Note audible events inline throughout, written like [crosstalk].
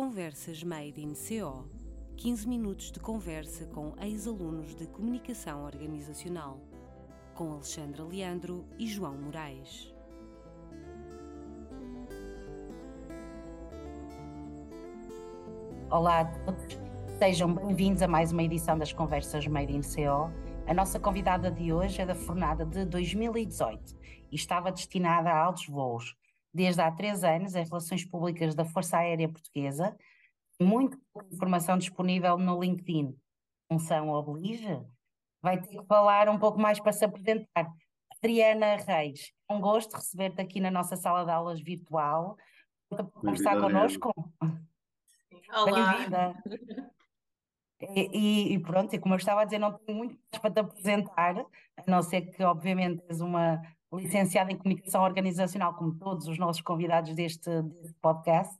Conversas Made in CO 15 minutos de conversa com ex-alunos de Comunicação Organizacional, com Alexandra Leandro e João Moraes. Olá a todos, sejam bem-vindos a mais uma edição das Conversas Made in CO. A nossa convidada de hoje é da fornada de 2018 e estava destinada a altos voos, desde há três anos em Relações Públicas da Força Aérea Portuguesa, muito informação disponível no LinkedIn. Função oblige, vai ter que falar um pouco mais para se apresentar. Adriana Reis, é um gosto receber-te aqui na nossa sala de aulas virtual para conversar connosco. Olá. Bem-vinda. E, e, pronto, e como eu estava a dizer, não tenho muito mais para te apresentar, a não ser que, obviamente, és uma licenciada em comunicação organizacional, como todos os nossos convidados deste, deste podcast,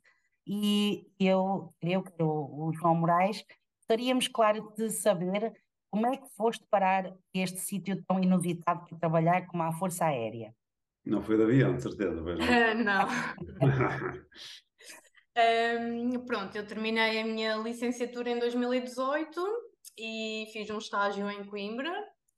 e eu, eu, o, o João Moraes, gostaríamos, claro, de saber como é que foste parar este sítio tão inusitado para trabalhar como a Força Aérea. Não foi de avião, de certeza. Mas não. [laughs] um, [laughs] pronto, eu terminei a minha licenciatura em 2018 e fiz um estágio em Coimbra,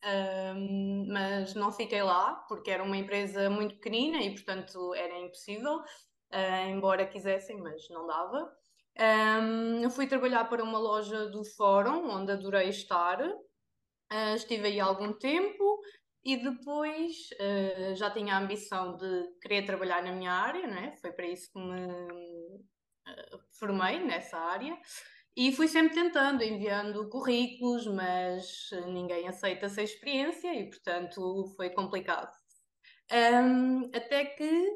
um, mas não fiquei lá porque era uma empresa muito pequenina e, portanto, era impossível, uh, embora quisessem, mas não dava. Um, fui trabalhar para uma loja do Fórum, onde adorei estar. Uh, estive aí algum tempo e depois uh, já tinha a ambição de querer trabalhar na minha área, né? foi para isso que me formei nessa área. E fui sempre tentando, enviando currículos, mas ninguém aceita essa experiência e, portanto, foi complicado. Um, até que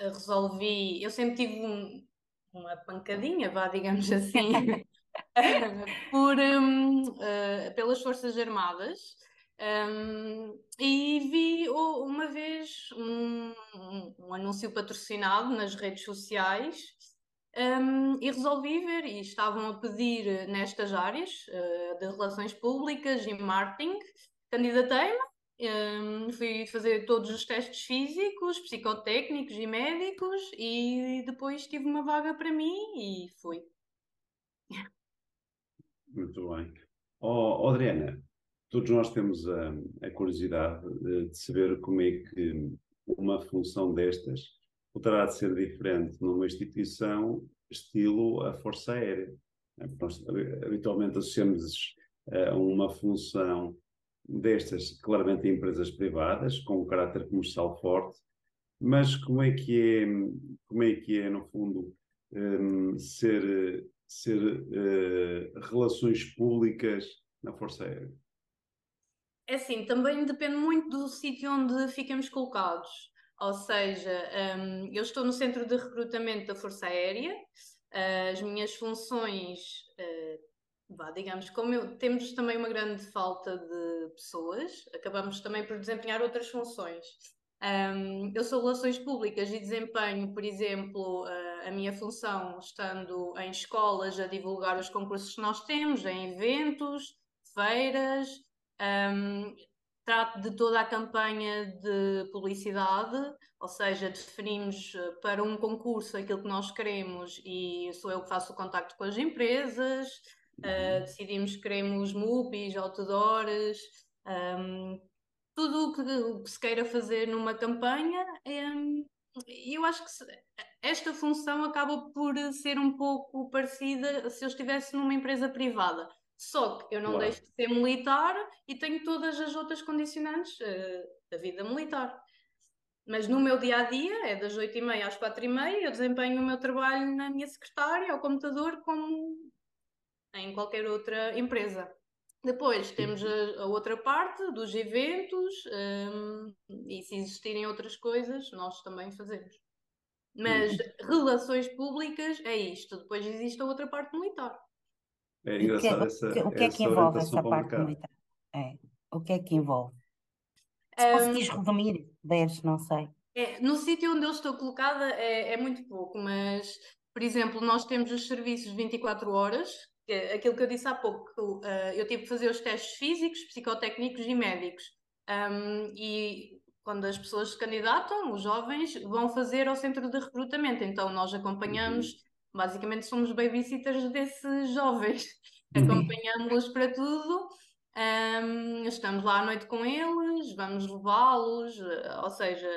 resolvi, eu sempre tive um, uma pancadinha, vá, [laughs] digamos assim, [laughs] por, um, uh, pelas Forças Armadas. Um, e vi uma vez um, um, anúncio patrocinado nas redes sociais um, e resolvi ver, e estavam a pedir nestas áreas uh, de relações públicas e marketing, candidatei-me, um, fui fazer todos os testes físicos, psicotécnicos e médicos, e depois tive uma vaga para mim e fui. Muito bem. Oh, Adriana, todos nós temos a, a curiosidade de, de saber como é que uma função destas poderá ser diferente numa instituição estilo a Força Aérea. Nós habitualmente associamos a uma função destas, claramente, em empresas privadas, com um caráter comercial forte, mas como é que é, como é, que é no fundo, um, ser, ser uh, relações públicas na Força Aérea? É assim, também depende muito do sítio onde ficamos colocados. Ou seja, um, eu estou no centro de recrutamento da Força Aérea, as minhas funções, uh, digamos, como eu, temos também uma grande falta de pessoas, acabamos também por desempenhar outras funções. Um, eu sou relações públicas e desempenho, por exemplo, uh, a minha função estando em escolas a divulgar os concursos que nós temos, em eventos, feiras. Um, trato de toda a campanha de publicidade, ou seja, definimos eh, para um concurso aquilo que nós queremos e sou eu que faço o contacto com as empresas, uh, decidimos que queremos MUPIs, outdoors, um, ehm, tudo o que, que, se queira fazer numa campanha. Um, e eu acho que esta função acaba por ser um pouco parecida se eu estivesse numa empresa privada só que eu não claro. deixo de ser militar e tenho todas as outras condicionantes uh, da vida militar. Mas no meu dia a dia, é das 8h30 às 4h30, eu desempenho o meu trabalho na minha secretária, ao computador, como em qualquer outra empresa. Depois temos a, a outra parte dos eventos, um, e se existirem outras coisas, nós também fazemos. Mas uhum. relações públicas é isto. Depois existe a outra parte militar. É engraçado que, essa, que, o que é que envolve essa parte militar? É. O que é que envolve? Se um, conseguis resumir, deves, não sei. É, no sítio onde eu estou colocada é, é, muito pouco, mas, por exemplo, nós temos os serviços 24 horas, que é aquilo que eu disse há pouco, uh, eu tive que fazer os testes físicos, psicotécnicos e médicos. Um, e quando as pessoas se candidatam, os jovens vão fazer ao centro de recrutamento, então nós acompanhamos. Basicamente somos babysitters desses jovens, Uhum. acompanhamos-los para tudo. Um, estamos lá à noite com eles, vamos levá-los, eh, ou seja,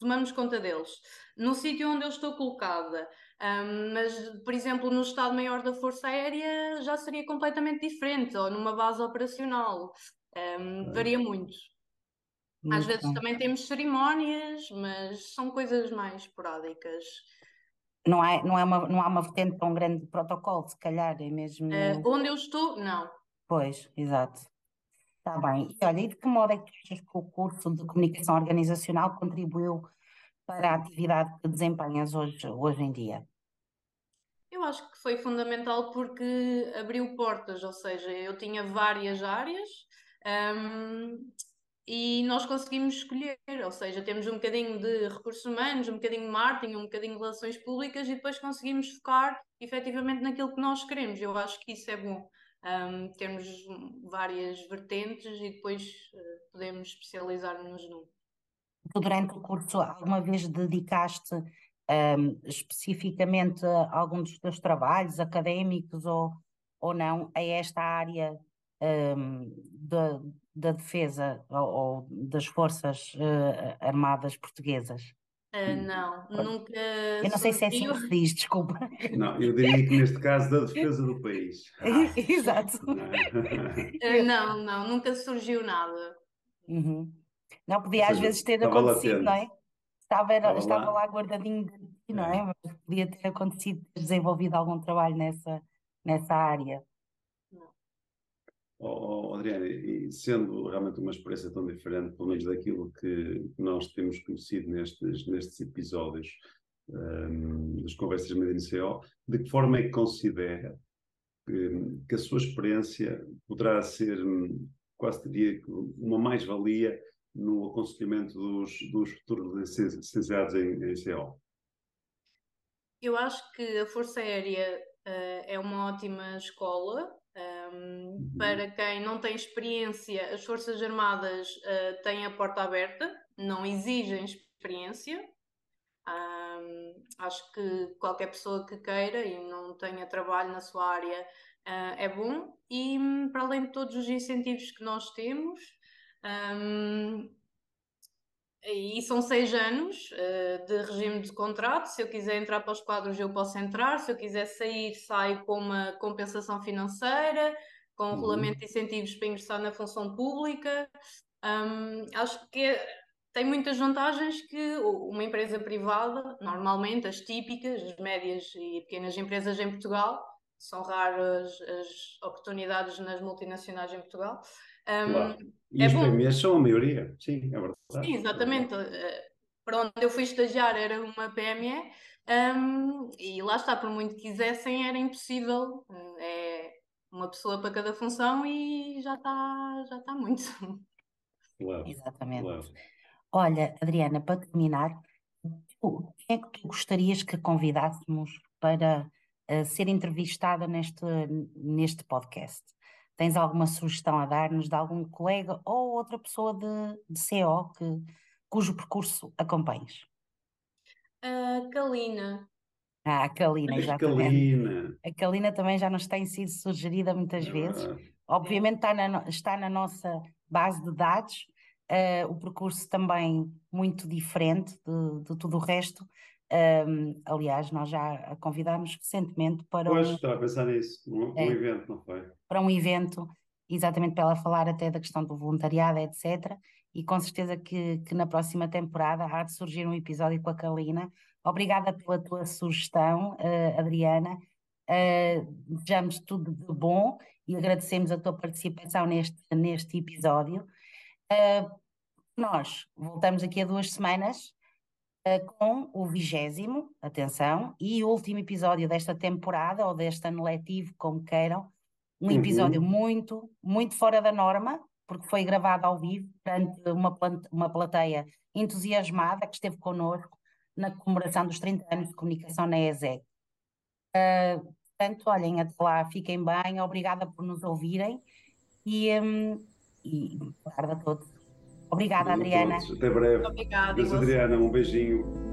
tomamos conta deles. No sítio onde eu estou colocada, um, mas, por exemplo, no Estado-Maior da Força Aérea já seria completamente diferente, ou numa base operacional. Um, varia muito. Às Muito vezes também temos cerimónias, mas são coisas mais esporádicas. Não há, não é uma, não há uma vertente tão grande de protocolo, se calhar, é mesmo. Eh, onde eu estou, não. Pois, exato. Está bem. E olha, e de que modo é que achas que o curso de comunicação organizacional contribuiu para a atividade que desempenhas hoje, hoje em dia? Eu acho que foi fundamental porque abriu portas, ou seja, eu tinha várias áreas, hum, e nós conseguimos escolher, ou seja, temos um bocadinho de recursos humanos, um bocadinho de marketing, um bocadinho de relações públicas e depois conseguimos focar efetivamente naquilo que nós queremos. Eu acho que isso é bom, hum, termos várias vertentes e depois eh, podemos especializar-nos num. Tu, durante o curso, alguma vez dedicaste hum, especificamente a algum dos teus trabalhos académicos ou, ou não a esta área hum, da, da defesa ou, ou das Forças eh, Armadas Portuguesas? Ah, não, nunca Eu não sei se é assim que se diz, desculpa. Não, eu diria que neste caso da defesa do país. [laughs] Exato. Não é? Ah, não, não, nunca surgiu nada. Uhum. Não podia Ou às seja, vezes ter acontecido, não é? Estava, era- Estava estava lá. lá guardadinho de ti, não É. é? Mas podia ter acontecido, ter desenvolvido algum trabalho nessa, nessa área. Oh, Adriana, sendo realmente uma experiência tão diferente, pelo menos daquilo que nós temos conhecido nestes, nestes episódios ehm, das conversas de Made in CO, de que forma é que considera que, que a sua experiência poderá ser, quase diria, uma mais-valia no aconselhamento dos, dos futuros licenci- licenciados em, em CO? Eu acho que a Força Aérea eh, é uma ótima escola. Ehm, para quem não tem experiência, as Forças Armadas eh, têm a porta aberta, não exigem experiência. Ahm, acho que qualquer pessoa que queira e não tenha trabalho na sua área ah, é bom. E para além de todos os incentivos que nós temos, ahm, e são seis anos eh, de regime de contrato. Se eu quiser entrar para os quadros, eu posso entrar. Se eu quiser sair, saio com uma compensação financeira, com um Uhum. regulamento de incentivos para ingressar na função pública. Hum, acho que é- tem muitas vantagens que uma empresa privada, normalmente as típicas, as médias e pequenas empresas em Portugal, são raras as oportunidades nas multinacionais em Portugal. Hum, Claro. E é as bom. PMEs são a maioria, sim, é verdade. Sim, exatamente. Eh, Para onde eu fui estagiar era uma PME, hum, e lá está, por muito que quisessem, era impossível. Hum, É uma pessoa para cada função e já está já está muito. Claro, Exatamente. claro. Olha, Adriana, para terminar, tu- quem é que tu gostarias que convidássemos para eh, ser entrevistada neste, neste podcast? Tens alguma sugestão a dar-nos de algum colega ou outra pessoa de, de CO que, cujo percurso acompanhes? A Kalina, Ah, a Kalina, exatamente. Kalina. A Kalina também já nos tem sido sugerida muitas É vezes. verdade. Obviamente está na, está na nossa base de dados, eh, o percurso também muito diferente de, de tudo o resto. Ahm, aliás, nós já a convidámos recentemente para Pois, um, estava a pensar nisso, um, um É. evento, não foi? para um evento, exatamente para ela falar até da questão do voluntariado, etc. E com certeza que, que na próxima temporada há de surgir um episódio com a Kalina. Obrigada pela tua sugestão, eh, Adriana. Eh, desejamos tudo de bom e agradecemos a tua participação neste, neste episódio. Eh, nós voltamos aqui a duas semanas com o vigésimo, atenção, e o último episódio desta temporada, ou deste ano letivo, como queiram. Um Uhum. episódio muito, muito fora da norma, porque foi gravado ao vivo perante uma, uma plateia entusiasmada que esteve connosco na comemoração dos 30 anos de comunicação na ESEC. Eh, portanto, olhem, até lá, fiquem bem, obrigada por nos ouvirem e, hum, e boa tarde a todos. Obrigada, Adriana. todos. Até breve. obrigada. Deus, Adriana, um beijinho.